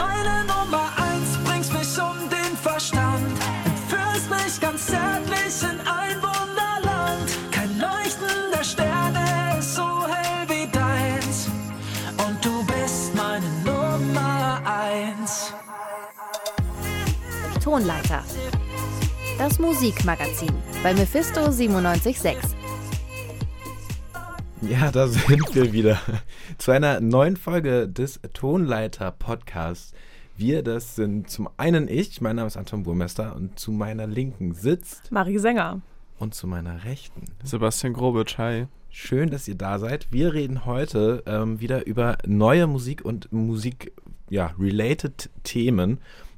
Meine Nummer eins bringst mich um den Verstand. Entführst mich ganz zärtlich in ein Wunderland. Kein Leuchten der Sterne ist so hell wie deins. Und du bist meine Nummer eins. Tonleiter. Das Musikmagazin bei Mephisto 97.6. Ja, da sind wir wieder zu einer neuen Folge des Tonleiter Podcasts. Wir, das sind zum einen ich, mein Name ist Anton Burmester und zu meiner Linken sitzt Marie Sänger. und zu meiner Rechten. Sebastian Grobitsch, hi. Schön, dass ihr da seid. Wir reden heute ähm, wieder über neue Musik und Musik, ja, related Themen.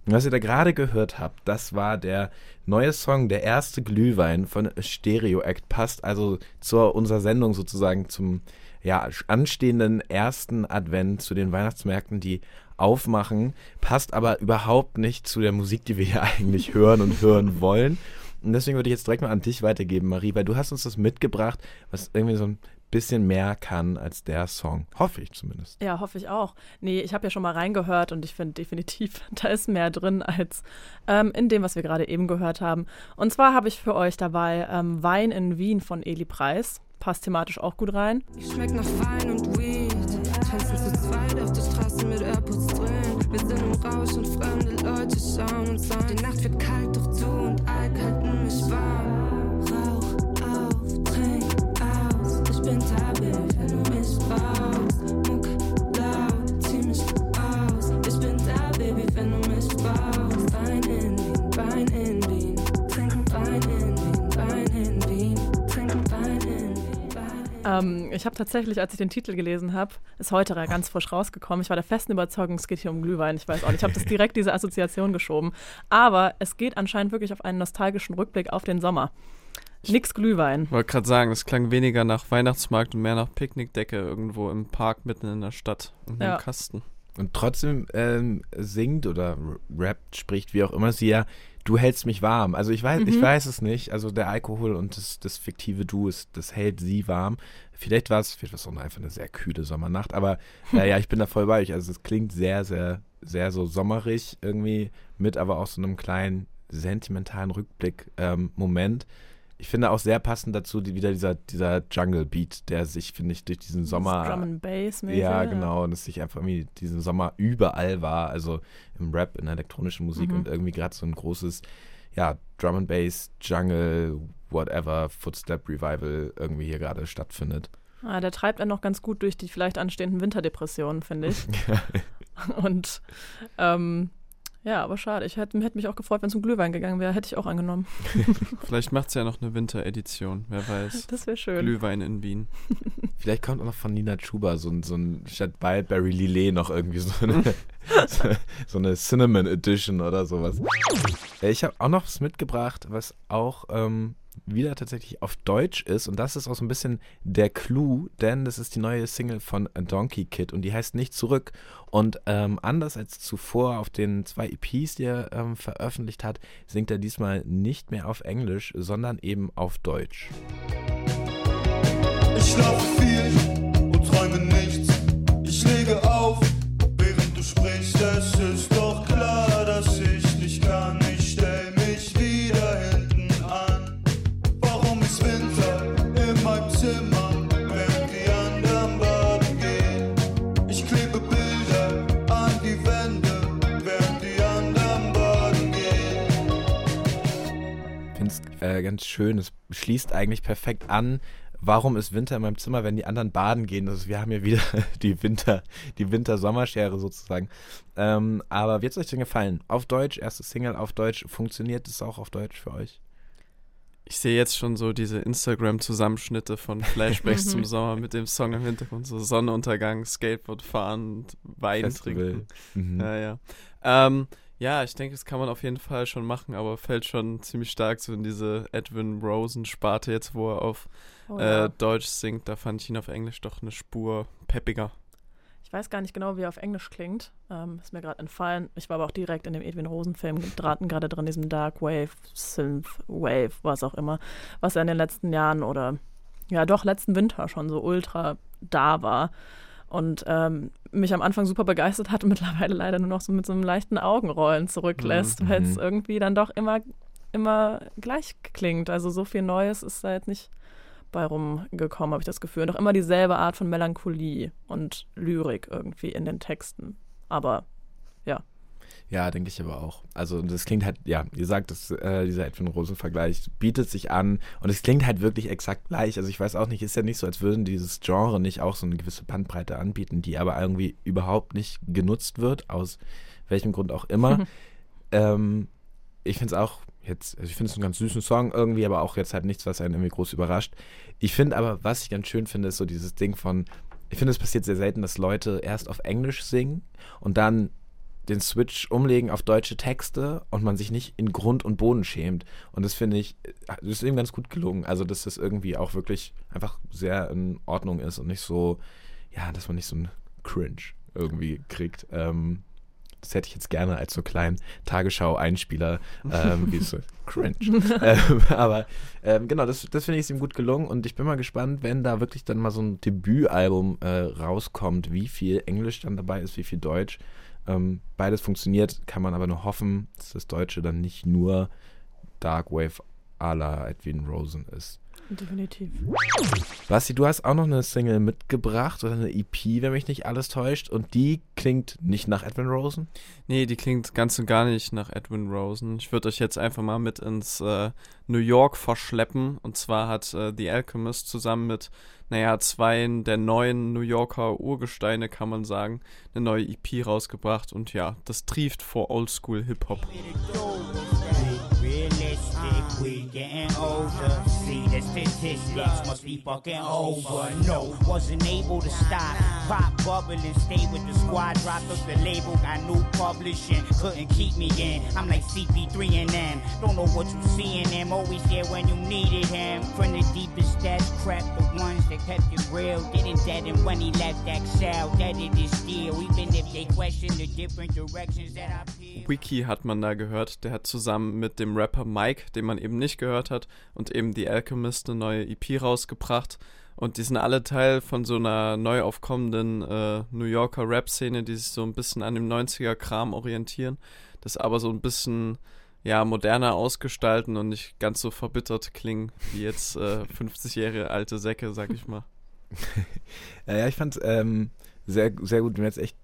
Und was ihr da gerade gehört habt, das war der neue Song, der erste Glühwein von Stereo Act. Passt also zu unserer Sendung sozusagen zum ja, anstehenden ersten Advent, zu den Weihnachtsmärkten, die aufmachen. Passt aber überhaupt nicht zu der Musik, die wir hier eigentlich hören und hören wollen. Und deswegen würde ich jetzt direkt mal an dich weitergeben, Marie, weil du hast uns das mitgebracht, was irgendwie so ein bisschen mehr kann als der Song. Hoffe ich zumindest. Ja, hoffe ich auch. Nee, ich habe ja schon mal reingehört und ich finde definitiv, da ist mehr drin als ähm, in dem, was wir gerade eben gehört haben. Und zwar habe ich für euch dabei ähm, Wein in Wien von Eli Preis. Passt thematisch auch gut rein. Ich schmeck nach Wein und Weed. Tanzen zu zweit auf der Straße mit AirPods drin. Wir sind im Rausch und fremde Leute schauen uns an. Die Nacht wird kalt, doch du und Alk halten mich warm. Ähm, ich habe tatsächlich, als ich den Titel gelesen habe, ist heute ganz frisch rausgekommen. Ich war der festen Überzeugung, es geht hier um Glühwein. Ich weiß auch nicht. Ich habe das direkt diese Assoziation geschoben. Aber es geht anscheinend wirklich auf einen nostalgischen Rückblick auf den Sommer. Nix Glühwein. Wollte gerade sagen, es klang weniger nach Weihnachtsmarkt und mehr nach Picknickdecke irgendwo im Park mitten in der Stadt. Und Ja. im Kasten. Und trotzdem ähm, singt oder rappt, spricht, wie auch immer sie ja, du hältst mich warm. Also ich weiß, ich Mhm. weiß es nicht. Also der Alkohol und das, das fiktive Du, ist, das hält sie warm. Vielleicht war es, vielleicht war es auch einfach eine sehr kühle Sommernacht, aber äh, ja, ich bin da voll bei euch. Also es klingt sehr, sehr, sehr so sommerig irgendwie mit, aber auch so einem kleinen sentimentalen Rückblick-Moment. ich finde auch sehr passend dazu die, wieder dieser, dieser Jungle-Beat, der sich, finde ich, durch diesen Sommer Drum and Bass ja, genau. Und es sich einfach irgendwie diesen Sommer überall war, also im Rap, in der elektronischen Musik Mhm. und irgendwie gerade so ein großes, ja, Drum and Bass, Jungle, whatever, Footstep Revival irgendwie hier gerade stattfindet. Ah, der treibt einen noch ganz gut durch die vielleicht anstehenden Winterdepressionen, finde ich. Und ähm, ja, aber schade. Ich hätte hätte mich auch gefreut, wenn es um Glühwein gegangen wäre. Hätte ich auch angenommen. Vielleicht macht es ja noch eine Winteredition, wer weiß. Das wäre schön. Glühwein in Wien. Vielleicht kommt auch noch von Nina Chuba so ein, so ein statt Wildberry Lillet noch irgendwie so eine, so, eine Cinnamon Edition oder sowas. Äh, Ich habe auch noch was mitgebracht, was auch ähm, wieder tatsächlich auf Deutsch ist und das ist auch so ein bisschen der Clou, denn das ist die neue Single von Donkey Kid und die heißt Nicht zurück und ähm, anders als zuvor auf den zwei EPs, die er ähm, veröffentlicht hat, singt er diesmal nicht mehr auf Englisch, sondern eben auf Deutsch. Ich schlafe viel äh, ganz schön. Es schließt eigentlich perfekt an. Warum ist Winter in meinem Zimmer, wenn die anderen baden gehen? Also wir haben ja wieder die Winter, die Winter-Sommerschere sozusagen. Ähm, aber wird es euch denn gefallen? Auf Deutsch, erste Single auf Deutsch. Funktioniert es auch auf Deutsch für euch? Ich sehe jetzt schon so diese Instagram-Zusammenschnitte von Flashbacks zum Sommer mit dem Song im Hintergrund. So Sonnenuntergang, Skateboard fahren und Wein Festival. trinken. Mhm. Ja, ja. Ähm, ja, ich denke, das kann man auf jeden Fall schon machen, aber fällt schon ziemlich stark so in diese Edwin Rosen-Sparte jetzt, wo er auf Oh, ja. äh, Deutsch singt. Da fand ich ihn auf Englisch doch eine Spur peppiger. Ich weiß gar nicht genau, wie er auf Englisch klingt. Ähm, ist mir gerade entfallen. Ich war aber auch direkt in dem Edwin Rosen-Film geraten, gerade drin, diesem Dark Wave, Synth Wave, was auch immer, was er in den letzten Jahren oder ja doch letzten Winter schon so ultra da war. Und ähm, mich am Anfang super begeistert hat und mittlerweile leider nur noch so mit so einem leichten Augenrollen zurücklässt, Mhm. weil es irgendwie dann doch immer, immer gleich klingt. Also so viel Neues ist da jetzt nicht bei rumgekommen, habe ich das Gefühl. Doch immer dieselbe Art von Melancholie und Lyrik irgendwie in den Texten. Aber Ja, denke ich aber auch. Also das klingt halt, ja, ihr sagt, das, äh, dieser Edwin Rosen-Vergleich bietet sich an und es klingt halt wirklich exakt gleich. Also ich weiß auch nicht, ist ja nicht so, als würden dieses Genre nicht auch so eine gewisse Bandbreite anbieten, die aber irgendwie überhaupt nicht genutzt wird, aus welchem Grund auch immer. ähm, ich finde es auch jetzt, also ich finde es einen ganz süßen Song irgendwie, aber auch jetzt halt nichts, was einen irgendwie groß überrascht. Ich finde aber, was ich ganz schön finde, ist so dieses Ding von, ich finde, es passiert sehr selten, dass Leute erst auf Englisch singen und dann den Switch umlegen auf deutsche Texte und man sich nicht in Grund und Boden schämt. Und das finde ich, das ist eben ganz gut gelungen. Also, dass das irgendwie auch wirklich einfach sehr in Ordnung ist und nicht so, ja, dass man nicht so einen Cringe irgendwie kriegt. Ähm, das hätte ich jetzt gerne als so kleinen Tagesschau-Einspieler, ähm, wie so cringe. ähm, aber ähm, genau, das, das finde ich ist ihm gut gelungen und ich bin mal gespannt, wenn da wirklich dann mal so ein Debütalbum äh, rauskommt, wie viel Englisch dann dabei ist, wie viel Deutsch. Ähm, beides funktioniert, kann man aber nur hoffen, dass das Deutsche dann nicht nur Darkwave à la Edwin Rosen ist. Definitiv. Basti, du hast auch noch eine Single mitgebracht oder eine EP, wenn mich nicht alles täuscht. Und die klingt nicht nach Edwin Rosen. Nee, die klingt ganz und gar nicht nach Edwin Rosen. Ich würde euch jetzt einfach mal mit ins äh, New York verschleppen. Und zwar hat äh, The Alchemist zusammen mit, naja, zwei der neuen New Yorker Urgesteine, kann man sagen, eine neue EP rausgebracht. Und ja, das trieft vor Oldschool Hip-Hop. We getting older. See the statistics must be fucking over. No, wasn't able to stop. Pop bubble and stay with the squad. Dropped up the label, got new publishing. Couldn't keep me in. I'm like CP3 and. Don't know what you see in them. Always there when you needed him. From the deepest depths, crept the ones that kept it real. Didn't dead him when he left Excel. Dead it is. Even if they question the different directions that I peel. Wiki hat man da gehört. Der hat zusammen mit dem Rapper Mike, den man eben nicht gehört hat, und eben The Alchemist eine neue EP rausgebracht. Und die sind alle Teil von so einer neu aufkommenden äh, New Yorker Rap-Szene, die sich so ein bisschen an dem 90er-Kram orientieren. Das aber so ein bisschen ja, moderner ausgestalten und nicht ganz so verbittert klingen wie jetzt äh, 50 Jahre alte Säcke, sag ich mal. Ja, ja ich fand ähm, sehr, sehr gut. Mir hat es echt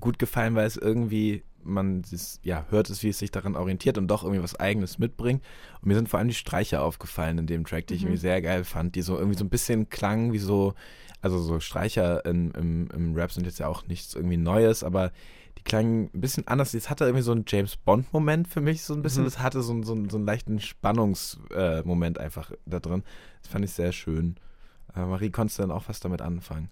gut gefallen, weil es irgendwie, man das, ja, hört es, wie es sich daran orientiert und doch irgendwie was Eigenes mitbringt. Und mir sind vor allem die Streicher aufgefallen in dem Track, die ich Mhm. irgendwie sehr geil fand, die so irgendwie so ein bisschen klangen wie so, also so Streicher in, im, im Rap sind jetzt ja auch nichts irgendwie Neues, aber die klangen ein bisschen anders. Es hatte irgendwie so einen James Bond-Moment für mich, so ein bisschen. Mhm. Das hatte so, einen- so, einen- so einen leichten Spannungsmoment äh, einfach da drin. Das fand ich sehr schön. Äh, Marie, konntest du dann auch was damit anfangen?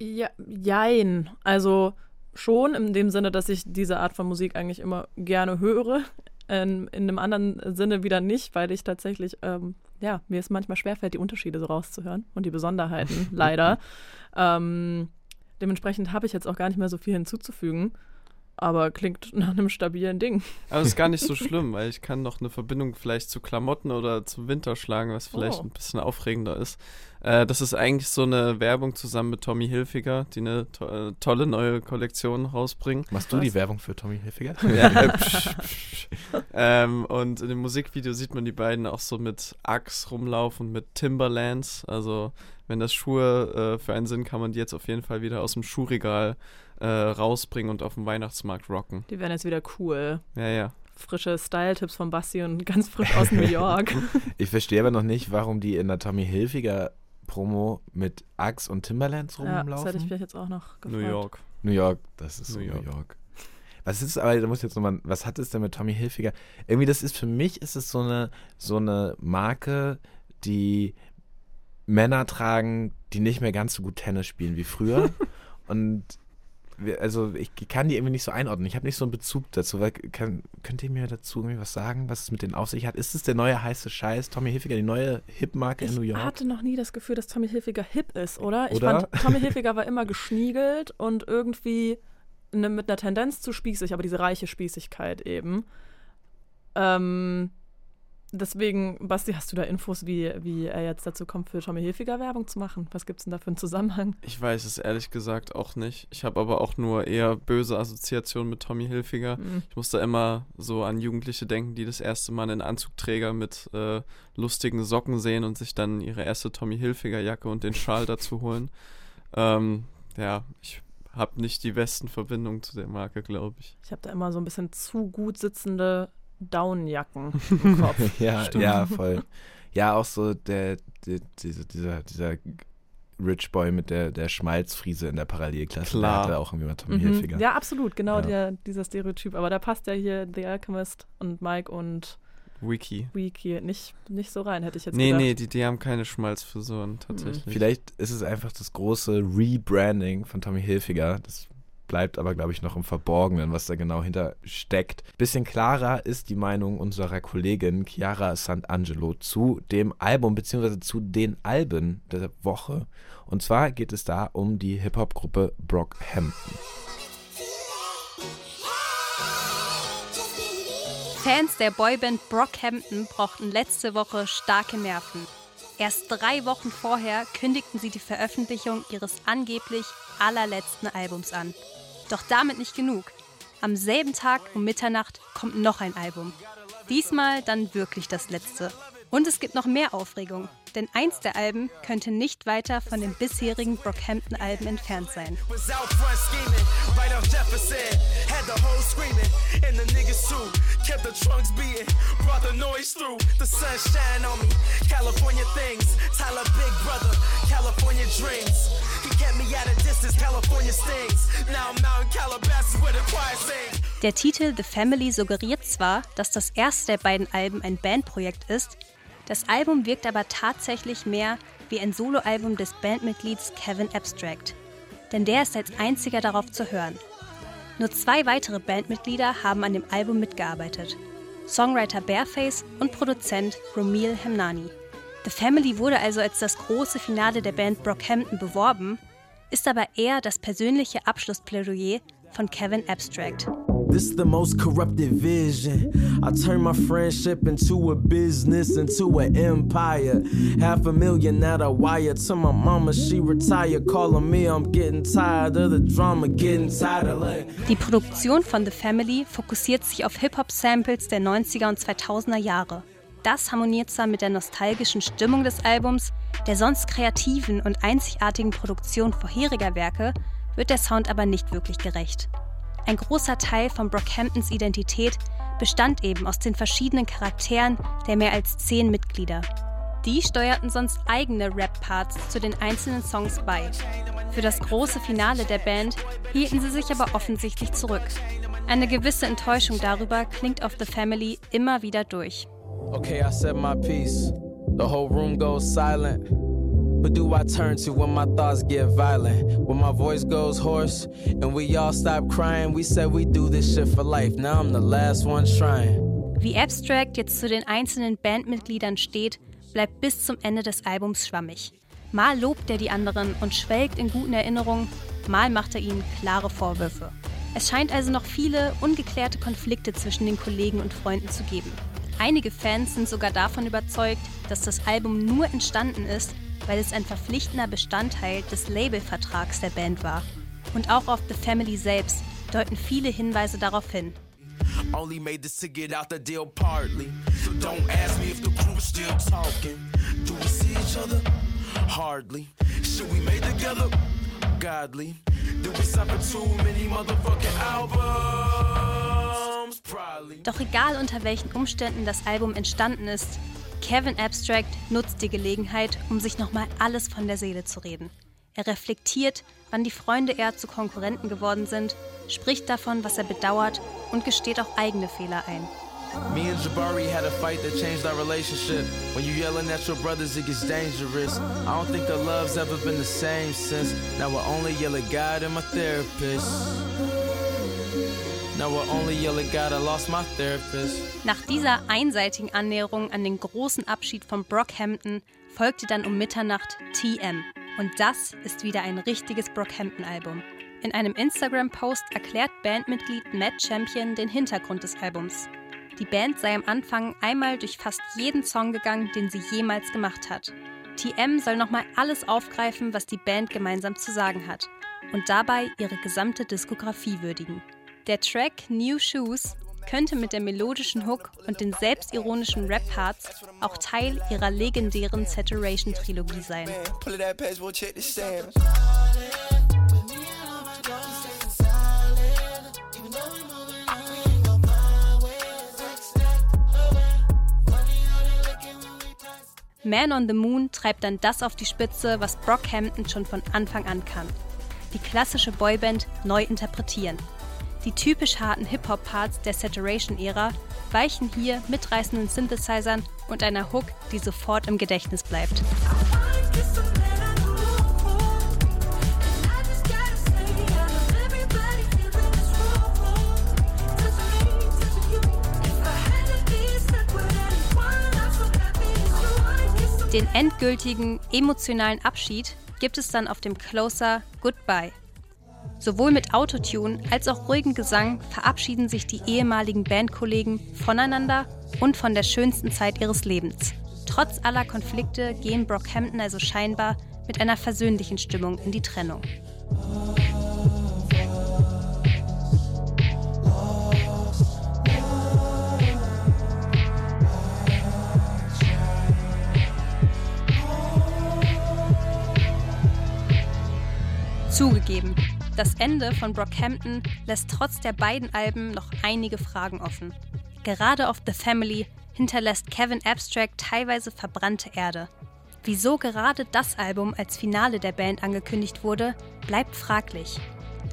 Ja, jein. Also schon in dem Sinne, dass ich diese Art von Musik eigentlich immer gerne höre. In, in einem anderen Sinne wieder nicht, weil ich tatsächlich, ähm, ja, mir es manchmal schwerfällt, die Unterschiede so rauszuhören und die Besonderheiten, leider. Ähm, dementsprechend habe ich jetzt auch gar nicht mehr so viel hinzuzufügen, aber klingt nach einem stabilen Ding. Aber es ist gar nicht so schlimm, weil ich kann noch eine Verbindung vielleicht zu Klamotten oder zum Winter schlagen, was vielleicht Oh. ein bisschen aufregender ist. Äh, das ist eigentlich so eine Werbung zusammen mit Tommy Hilfiger, die eine to äh, tolle neue Kollektion rausbringen. Machst du Was? die Werbung für Tommy Hilfiger? Ja, äh, psch, psch. ähm, und in dem Musikvideo sieht man die beiden auch so mit Axe rumlaufen und mit Timberlands. Also wenn das Schuhe äh, für einen sind, kann man die jetzt auf jeden Fall wieder aus dem Schuhregal äh, rausbringen und auf dem Weihnachtsmarkt rocken. Die werden jetzt wieder cool. Ja, ja. Frische Style-Tipps von Basti und ganz frisch aus New York. Ich verstehe aber noch nicht, warum die in der Tommy Hilfiger Promo mit Axe und Timberlands ja, das hätte ich rumlaufen. vielleicht jetzt auch noch gefragt. New York. New York, das ist so New New York. York. Was ist aber, da muss ich jetzt nochmal, was hat es denn mit Tommy Hilfiger? Irgendwie, das ist für mich, ist es so eine, so eine Marke, die Männer tragen, die nicht mehr ganz so gut Tennis spielen wie früher. Und also ich kann die irgendwie nicht so einordnen. Ich habe nicht so einen Bezug dazu. Weil, kann, könnt ihr mir dazu irgendwie was sagen, was es mit denen auf sich hat? Ist es der neue heiße Scheiß, Tommy Hilfiger, die neue Hip-Marke in New Ich York? hatte noch nie das Gefühl, dass Tommy Hilfiger hip ist, oder? Ich Oder? fand, Tommy Hilfiger war immer geschniegelt und irgendwie ne, mit einer Tendenz zu spießig, aber diese reiche Spießigkeit eben. Ähm, deswegen, Basti, hast du da Infos, wie, wie er jetzt dazu kommt, für Tommy Hilfiger Werbung zu machen? Was gibt es denn da für einen Zusammenhang? Ich weiß es ehrlich gesagt auch nicht. Ich habe aber auch nur eher böse Assoziationen mit Tommy Hilfiger. Mhm. Ich musste immer so an Jugendliche denken, die das erste Mal einen Anzugträger mit äh, lustigen Socken sehen und sich dann ihre erste Tommy Hilfiger Jacke und den Schal dazu holen. Ähm, ja, ich habe nicht die besten Verbindungen zu der Marke, glaube ich. Ich habe da immer so ein bisschen zu gut sitzende Downjacken im Kopf. ja, Stimmt. ja, voll. Ja, auch so der, der dieser, dieser, dieser Rich Boy mit der, der Schmalzfriese in der Parallelklasse, Klar. der hatte auch irgendwie mal Tommy Mhm. Hilfiger. Ja, absolut, genau Ja. Der, dieser Stereotyp. Aber da passt ja hier The Alchemist und Mike und Wiki. Wiki nicht, nicht so rein, hätte ich jetzt Nee, gedacht. nee, die, die haben keine Schmalzfrisuren tatsächlich. Vielleicht ist es einfach das große Rebranding von Tommy Hilfiger. Das bleibt aber, glaube ich, noch im Verborgenen, was da genau hinter steckt. Bisschen klarer ist die Meinung unserer Kollegin Chiara Sant'Angelo zu dem Album, beziehungsweise zu den Alben der Woche. Und zwar geht es da um die Hip-Hop-Gruppe Brockhampton. Fans der Boyband Brockhampton brauchten letzte Woche starke Nerven. Erst drei Wochen vorher kündigten sie die Veröffentlichung ihres angeblich allerletzten Albums an. Doch damit nicht genug. Am selben Tag um Mitternacht kommt noch ein Album. Diesmal dann wirklich das letzte. Und es gibt noch mehr Aufregung, denn eins der Alben könnte nicht weiter von den bisherigen Brockhampton-Alben entfernt sein. Der Titel The Family suggeriert zwar, dass das erste der beiden Alben ein Bandprojekt ist, das Album wirkt aber tatsächlich mehr wie ein Soloalbum des Bandmitglieds Kevin Abstract. Denn der ist als einziger darauf zu hören. Nur zwei weitere Bandmitglieder haben an dem Album mitgearbeitet. Songwriter Bareface und Produzent Romil Hemnani. The Family wurde also als das große Finale der Band Brockhampton beworben, ist aber eher das persönliche Abschlussplädoyer von Kevin Abstract. This is the most corrupted vision. I turn my friendship into a business, into an empire. Half a million at a wire to my mama, she retired. Calling me, I'm getting tired of the drama, getting tired of like. Die Produktion von The Family fokussiert sich auf Hip-Hop-Samples der 90er und 2000er Jahre. Das harmoniert zwar mit der nostalgischen Stimmung des Albums, der sonst kreativen und einzigartigen Produktion vorheriger Werke wird der Sound aber nicht wirklich gerecht. Ein großer Teil von Brockhamptons Identität bestand eben aus den verschiedenen Charakteren der mehr als zehn Mitglieder. Die steuerten sonst eigene Rap-Parts zu den einzelnen Songs bei. Für das große Finale der Band hielten sie sich aber offensichtlich zurück. Eine gewisse Enttäuschung darüber klingt auf The Family immer wieder durch. Okay, I said my piece. The whole room goes silent. Who do I turn to when my thoughts get violent? When my voice goes hoarse and we all stop crying? We said we do this shit for life. Now I'm the last one trying. Wie Abstract jetzt zu den einzelnen Bandmitgliedern steht, bleibt bis zum Ende des Albums schwammig. Mal lobt er die anderen und schwelgt in guten Erinnerungen, mal macht er ihnen klare Vorwürfe. Es scheint also noch viele ungeklärte Konflikte zwischen den Kollegen und Freunden zu geben. Einige Fans sind sogar davon überzeugt, dass das Album nur entstanden ist, weil es ein verpflichtender Bestandteil des Labelvertrags der Band war. Und auch auf The Family selbst deuten viele Hinweise darauf hin. Only made this to get out the deal partly. So don't ask me if the crew's still talking. Do we see each other? Hardly. Should we made together? Godly. Did we suffer too many motherfucking albums? Probably. Doch egal unter welchen Umständen das Album entstanden ist, Kevin Abstract nutzt die Gelegenheit, um sich nochmal alles von der Seele zu reden. Er reflektiert, wann die Freunde eher zu Konkurrenten geworden sind, spricht davon, was er bedauert und gesteht auch eigene Fehler ein. Me and Jabari had a fight that changed our relationship. When you yelling at your brothers, it gets dangerous. I don't think the love's ever been the same since. Now I only yell at God and my therapist. Nach dieser einseitigen Annäherung an den großen Abschied von Brockhampton folgte dann um Mitternacht TM. Und das ist wieder ein richtiges Brockhampton-Album. In einem Instagram-Post erklärt Bandmitglied Matt Champion den Hintergrund des Albums. Die Band sei am Anfang einmal durch fast jeden Song gegangen, den sie jemals gemacht hat. TM soll nochmal alles aufgreifen, was die Band gemeinsam zu sagen hat und dabei ihre gesamte Diskografie würdigen. Der Track New Shoes könnte mit der melodischen Hook und den selbstironischen Rap-Parts auch Teil ihrer legendären Saturation-Trilogie sein. Man on the Moon treibt dann das auf die Spitze, was Brockhampton schon von Anfang an kann. Die klassische Boyband neu interpretieren. Die typisch harten Hip-Hop-Parts der Saturation-Ära weichen hier mitreißenden Synthesizern und einer Hook, die sofort im Gedächtnis bleibt. Den endgültigen emotionalen Abschied gibt es dann auf dem Closer Goodbye. Sowohl mit Autotune als auch ruhigem Gesang verabschieden sich die ehemaligen Bandkollegen voneinander und von der schönsten Zeit ihres Lebens. Trotz aller Konflikte gehen Brockhampton also scheinbar mit einer versöhnlichen Stimmung in die Trennung. Zugegeben, das Ende von Brockhampton lässt trotz der beiden Alben noch einige Fragen offen. Gerade auf The Family hinterlässt Kevin Abstract teilweise verbrannte Erde. Wieso gerade das Album als Finale der Band angekündigt wurde, bleibt fraglich.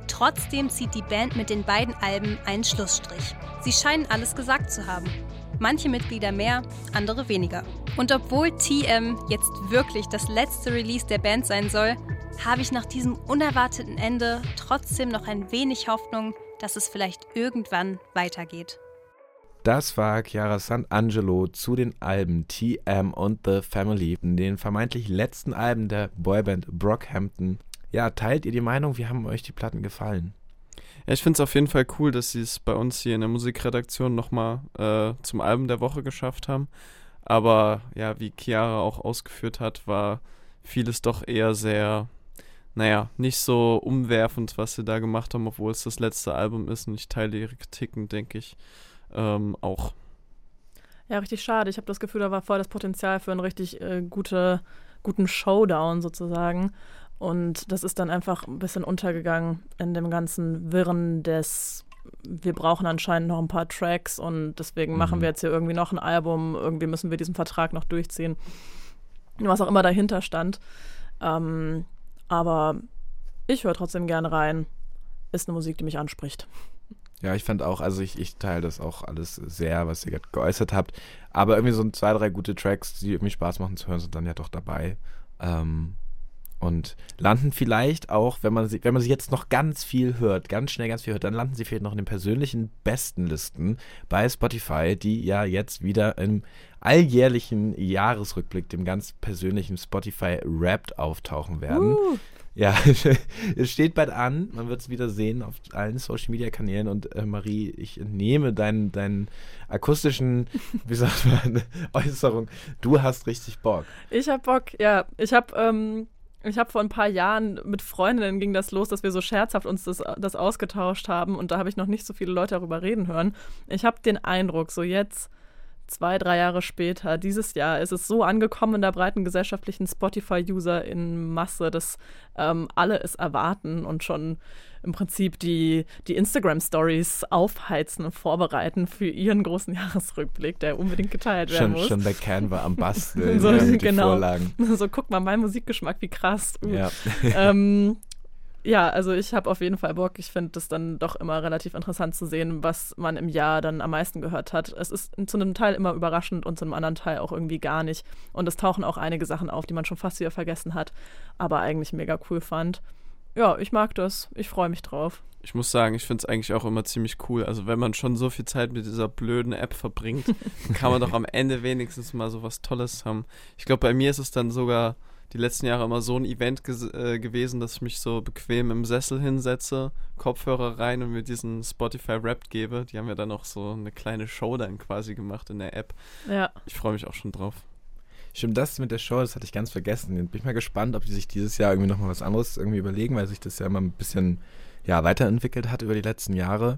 Trotzdem zieht die Band mit den beiden Alben einen Schlussstrich. Sie scheinen alles gesagt zu haben. Manche Mitglieder mehr, andere weniger. Und obwohl TM jetzt wirklich das letzte Release der Band sein soll, habe ich nach diesem unerwarteten Ende trotzdem noch ein wenig Hoffnung, dass es vielleicht irgendwann weitergeht. Das war Chiara Sant'Angelo zu den Alben TM und The Family, den vermeintlich letzten Alben der Boyband Brockhampton. Ja, teilt ihr die Meinung? Wie haben euch die Platten gefallen? Ja, ich finde es auf jeden Fall cool, dass sie es bei uns hier in der Musikredaktion nochmal äh, zum Album der Woche geschafft haben. Aber ja, wie Chiara auch ausgeführt hat, war vieles doch eher sehr naja, nicht so umwerfend, was sie da gemacht haben, obwohl es das letzte Album ist und ich teile ihre Kritiken, denke ich, ähm, auch. Ja, richtig schade. Ich habe das Gefühl, da war voll das Potenzial für einen richtig äh, gute, guten Showdown sozusagen. Und das ist dann einfach ein bisschen untergegangen in dem ganzen Wirren des, wir brauchen anscheinend noch ein paar Tracks und deswegen mhm. machen wir jetzt hier irgendwie noch ein Album, irgendwie müssen wir diesen Vertrag noch durchziehen. Was auch immer dahinter stand. Ähm, aber ich höre trotzdem gerne rein. Ist eine Musik, die mich anspricht. Ja, ich fand auch, also ich, ich teile das auch alles sehr, was ihr gerade geäußert habt. Aber irgendwie so zwei, drei gute Tracks, die irgendwie Spaß machen zu hören, sind dann ja doch dabei. Ähm, und landen vielleicht auch, wenn man sie, wenn man sie jetzt noch ganz viel hört, ganz schnell ganz viel hört, dann landen sie vielleicht noch in den persönlichen Bestenlisten bei Spotify, die ja jetzt wieder im alljährlichen Jahresrückblick, dem ganz persönlichen Spotify Wrapped auftauchen werden. Uh. Ja, es steht bald an. Man wird es wieder sehen auf allen Social Media Kanälen. Und äh, Marie, ich entnehme deinen, deinen akustischen, wie sagt man, Äußerung. Du hast richtig Bock. Ich hab Bock, ja. Ich hab ähm, ich habe vor ein paar Jahren mit Freundinnen ging das los, dass wir so scherzhaft uns das, das ausgetauscht haben und da habe ich noch nicht so viele Leute darüber reden hören. Ich habe den Eindruck, so jetzt zwei, drei Jahre später, dieses Jahr, ist es so angekommen in der breiten gesellschaftlichen Spotify-User in Masse, dass ähm, alle es erwarten und schon im Prinzip die, die Instagram-Stories aufheizen und vorbereiten für ihren großen Jahresrückblick, der unbedingt geteilt werden schon, muss. Schon der Canva am Basteln, so, die genau. Vorlagen. So, guck mal, mein Musikgeschmack, wie krass. Uh. Ja. ähm, ja, also ich habe auf jeden Fall Bock. Ich finde es dann doch immer relativ interessant zu sehen, was man im Jahr dann am meisten gehört hat. Es ist zu einem Teil immer überraschend und zu einem anderen Teil auch irgendwie gar nicht. Und es tauchen auch einige Sachen auf, die man schon fast wieder vergessen hat, aber eigentlich mega cool fand. Ja, ich mag das. Ich freue mich drauf. Ich muss sagen, ich finde es eigentlich auch immer ziemlich cool. Also wenn man schon so viel Zeit mit dieser blöden App verbringt, kann man doch am Ende wenigstens mal so was Tolles haben. Ich glaube, bei mir ist es dann sogar die letzten Jahre immer so ein Event ges- äh, gewesen, dass ich mich so bequem im Sessel hinsetze, Kopfhörer rein und mir diesen Spotify Rap gebe. Die haben ja dann auch so eine kleine Show dann quasi gemacht in der App. Ja. Ich freue mich auch schon drauf. Stimmt, das mit der Show, das hatte ich ganz vergessen. Bin ich mal gespannt, ob die sich dieses Jahr irgendwie nochmal was anderes irgendwie überlegen, weil sich das ja immer ein bisschen ja, weiterentwickelt hat über die letzten Jahre.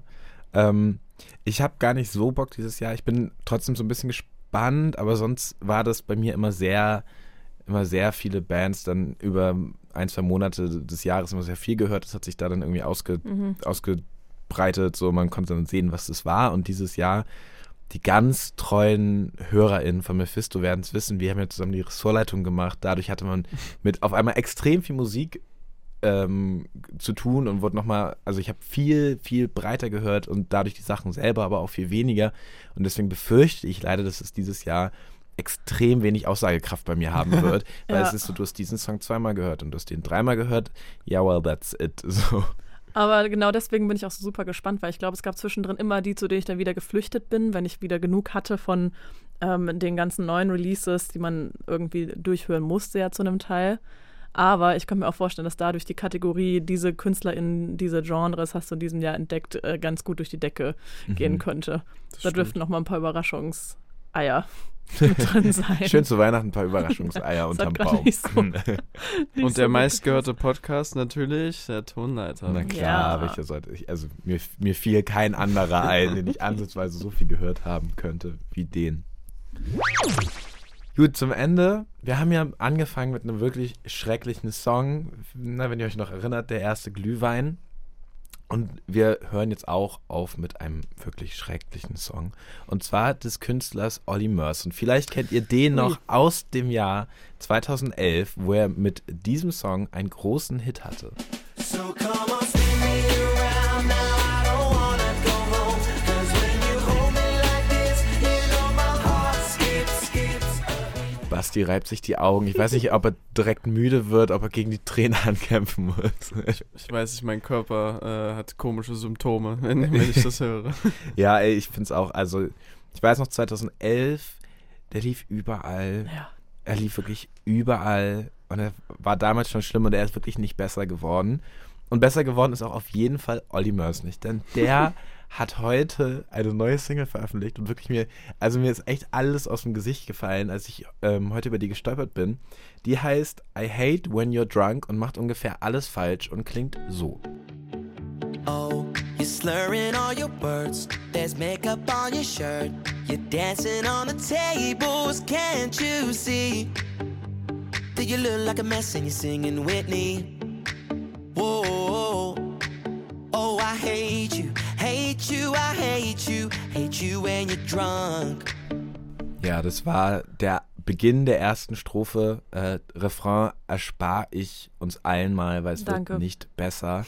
Ähm, ich habe gar nicht so Bock dieses Jahr. Ich bin trotzdem so ein bisschen gespannt, aber sonst war das bei mir immer sehr, immer sehr viele Bands dann über ein, zwei Monate des Jahres immer sehr viel gehört. Das hat sich da dann irgendwie ausge, Mhm. ausgebreitet, so man konnte dann sehen, was das war. Und dieses Jahr die ganz treuen HörerInnen von Mephisto werden es wissen. Wir haben ja zusammen die Ressortleitung gemacht. Dadurch hatte man mit auf einmal extrem viel Musik ähm, zu tun und wurde nochmal, also ich habe viel, viel breiter gehört und dadurch die Sachen selber aber auch viel weniger. Und deswegen befürchte ich leider, dass es dieses Jahr extrem wenig Aussagekraft bei mir haben wird. Weil Ja. es ist so, du hast diesen Song zweimal gehört und du hast den dreimal gehört. Ja, well, that's it. So. Aber genau deswegen bin ich auch so super gespannt, weil ich glaube, es gab zwischendrin immer die, zu denen ich dann wieder geflüchtet bin, wenn ich wieder genug hatte von ähm, den ganzen neuen Releases, die man irgendwie durchhören musste ja zu einem Teil. Aber ich kann mir auch vorstellen, dass dadurch die Kategorie, diese KünstlerInnen, diese Genres hast du in diesem Jahr entdeckt, äh, ganz gut durch die Decke gehen könnte. Da dürften noch mal ein paar Überraschungseier drin sein. Schön zu Weihnachten ein paar Überraschungseier Das unterm Baum. nicht so- Nicht Und so der gut meistgehörte Podcast natürlich, der Tonleiter. Na klar, Ja. welcher sollte ich, also mir, mir fiel kein anderer ein, den ich ansatzweise so viel gehört haben könnte wie den. Gut, zum Ende. Wir haben ja angefangen mit einem wirklich schrecklichen Song. Na, wenn ihr euch noch erinnert, der erste Glühwein. Und wir hören jetzt auch auf mit einem wirklich schrecklichen Song. Und zwar des Künstlers Olly Murs. Und vielleicht kennt ihr den noch aus dem Jahr 2011, wo er mit diesem Song einen großen Hit hatte. So come Basti reibt sich die Augen. Ich weiß nicht, ob er direkt müde wird, ob er gegen die Tränen ankämpfen muss. Ich weiß nicht, mein Körper äh, hat komische Symptome, wenn, wenn ich das höre. ja, ey, ich finde es auch. Also, ich weiß noch, 2011, der lief überall. Ja. Er lief wirklich überall. Und er war damals schon schlimm und er ist wirklich nicht besser geworden. Und besser geworden ist auch auf jeden Fall Olli Murs nicht. Denn der hat heute eine neue Single veröffentlicht und wirklich mir, also mir ist echt alles aus dem Gesicht gefallen, als ich ähm, heute über die gestolpert bin. Die heißt I Hate When You're Drunk und macht ungefähr alles falsch und klingt so. Oh, you're slurring all your words. There's makeup on your shirt. You're dancing on the tables, can't you see? That you look like a mess and you're singing Whitney. Whoa, oh, I hate you, hate you, I hate you, hate you when you're drunk. Ja, das war der Beginn der ersten Strophe. Äh, Refrain erspare ich uns allen mal, weil es Danke. wird nicht besser.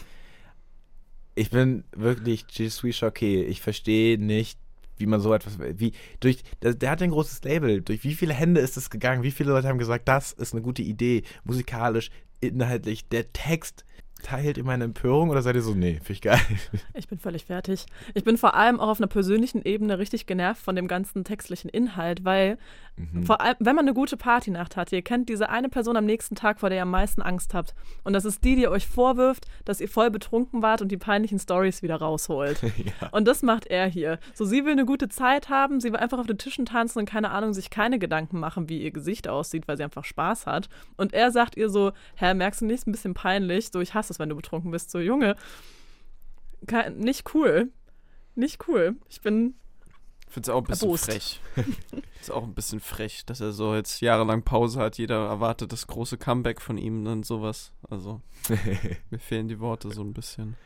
Ich bin wirklich Je suis choqué. Ich verstehe nicht, wie man so etwas, wie, durch, der, der hat ein großes Label. Durch wie viele Hände ist es gegangen? Wie viele Leute haben gesagt, das ist eine gute Idee, musikalisch, inhaltlich, der Text. Teilt ihr meine Empörung oder seid ihr so, nee, finde ich geil. Ich bin völlig fertig. Ich bin vor allem auch auf einer persönlichen Ebene richtig genervt von dem ganzen textlichen Inhalt, weil vor allem, wenn man eine gute Partynacht hatte, ihr kennt diese eine Person am nächsten Tag, vor der ihr am meisten Angst habt. Und das ist die, die euch vorwirft, dass ihr voll betrunken wart und die peinlichen Stories wieder rausholt. Und das macht er hier. So, sie will eine gute Zeit haben, sie will einfach auf den Tischen tanzen und keine Ahnung, sich keine Gedanken machen, wie ihr Gesicht aussieht, weil sie einfach Spaß hat. Und er sagt ihr so, Hä, merkst du nicht, ist ein bisschen peinlich, so, ich hasse es, wenn du betrunken bist, so, Junge, nicht cool. Nicht cool. Ich bin. Ich finde es auch ein bisschen Erbost. frech. ist auch ein bisschen frech, dass er so jetzt jahrelang Pause hat. Jeder erwartet das große Comeback von ihm und sowas. Also, mir fehlen die Worte so ein bisschen.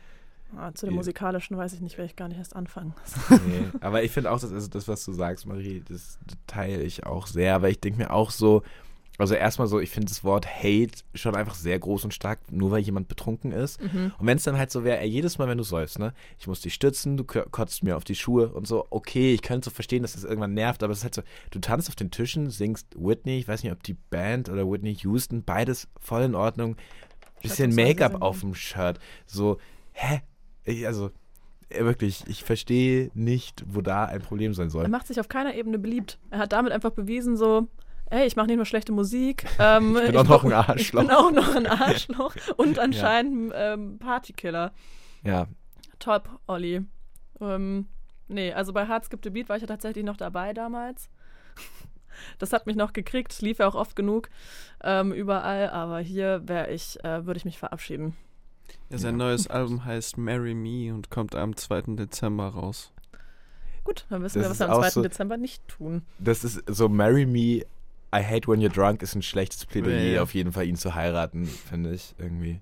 Ah, zu dem Ja. musikalischen weiß ich nicht, werde ich gar nicht erst anfangen. Nee, aber ich finde auch, das, also das, was du sagst, Marie, das teile ich auch sehr. Aber ich denke mir auch so, also erstmal so, ich finde das Wort Hate schon einfach sehr groß und stark, nur weil jemand betrunken ist. Und wenn es dann halt so wäre, jedes Mal, wenn du säufst, ne, ich muss dich stützen, du kotzt mir auf die Schuhe und so, okay, ich könnte so verstehen, dass das irgendwann nervt, aber es ist halt so, du tanzt auf den Tischen, singst Whitney, ich weiß nicht, ob die Band oder Whitney Houston, beides voll in Ordnung. Bisschen Make-up auf dem Shirt. So, hä? Ich, also, äh, wirklich, ich verstehe nicht, wo da ein Problem sein Er soll. macht sich auf keiner Ebene beliebt. Er hat damit einfach bewiesen, so, ey, ich mache nicht nur schlechte Musik. Ähm, Ich bin auch noch ein Arschloch. Ich bin auch noch ein Arschloch und anscheinend ähm, Partykiller. Ja, Top, Olli. Ähm, nee, also bei Hearts gibt the Beat war ich ja tatsächlich noch dabei damals. Das hat mich noch gekriegt, lief ja auch oft genug ähm, überall, aber hier wäre ich, äh, würde ich mich verabschieden. Ja, sein neues Album heißt Marry Me und kommt am 2. Dezember raus. Gut, dann wissen Das wir, was wir am auch 2. so- Dezember nicht tun. das ist so Marry Me, I Hate When You're Drunk ist ein schlechtes Plädoyer, ja. auf jeden Fall ihn zu heiraten, finde ich irgendwie.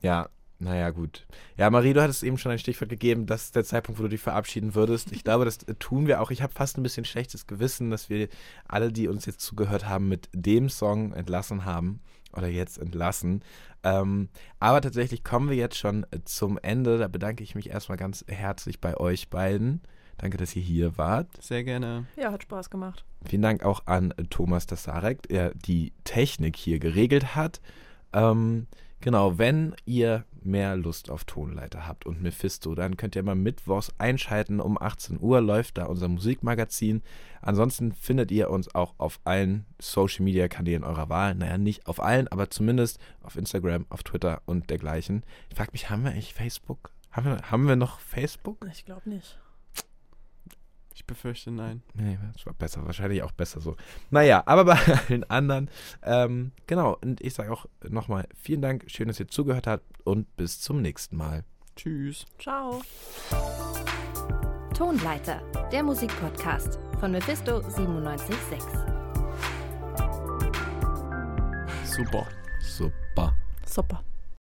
Ja, naja, gut. Ja, Marie, du hattest eben schon ein Stichwort gegeben, das ist der Zeitpunkt, wo du dich verabschieden würdest. Ich glaube, das tun wir auch. Ich habe fast ein bisschen schlechtes Gewissen, dass wir alle, die uns jetzt zugehört haben, mit dem Song entlassen haben oder jetzt entlassen. Ähm, aber tatsächlich kommen wir jetzt schon zum Ende. Da bedanke ich mich erstmal ganz herzlich bei euch beiden. Danke, dass ihr hier wart. Sehr gerne. Ja, hat Spaß gemacht. Vielen Dank auch an äh, Thomas Tasarek, der die Technik hier geregelt hat. Ähm, genau, wenn ihr mehr Lust auf Tonleiter habt und Mephisto, dann könnt ihr mal mittwochs einschalten. Um 18 Uhr läuft da unser Musikmagazin. Ansonsten findet ihr uns auch auf allen Social Media Kanälen eurer Wahl. Naja, nicht auf allen, aber zumindest auf Instagram, auf Twitter und dergleichen. Ich frage mich, haben wir eigentlich Facebook? Haben wir, haben wir noch Facebook? Ich glaube nicht. Ich befürchte nein. Nee, das war besser, wahrscheinlich auch besser so. Naja, aber bei allen anderen, ähm, genau, und ich sage auch nochmal vielen Dank, schön, dass ihr zugehört habt und bis zum nächsten Mal. Tschüss. Ciao. Tonleiter, der Musikpodcast von Mephisto 976. Super. Super. Super.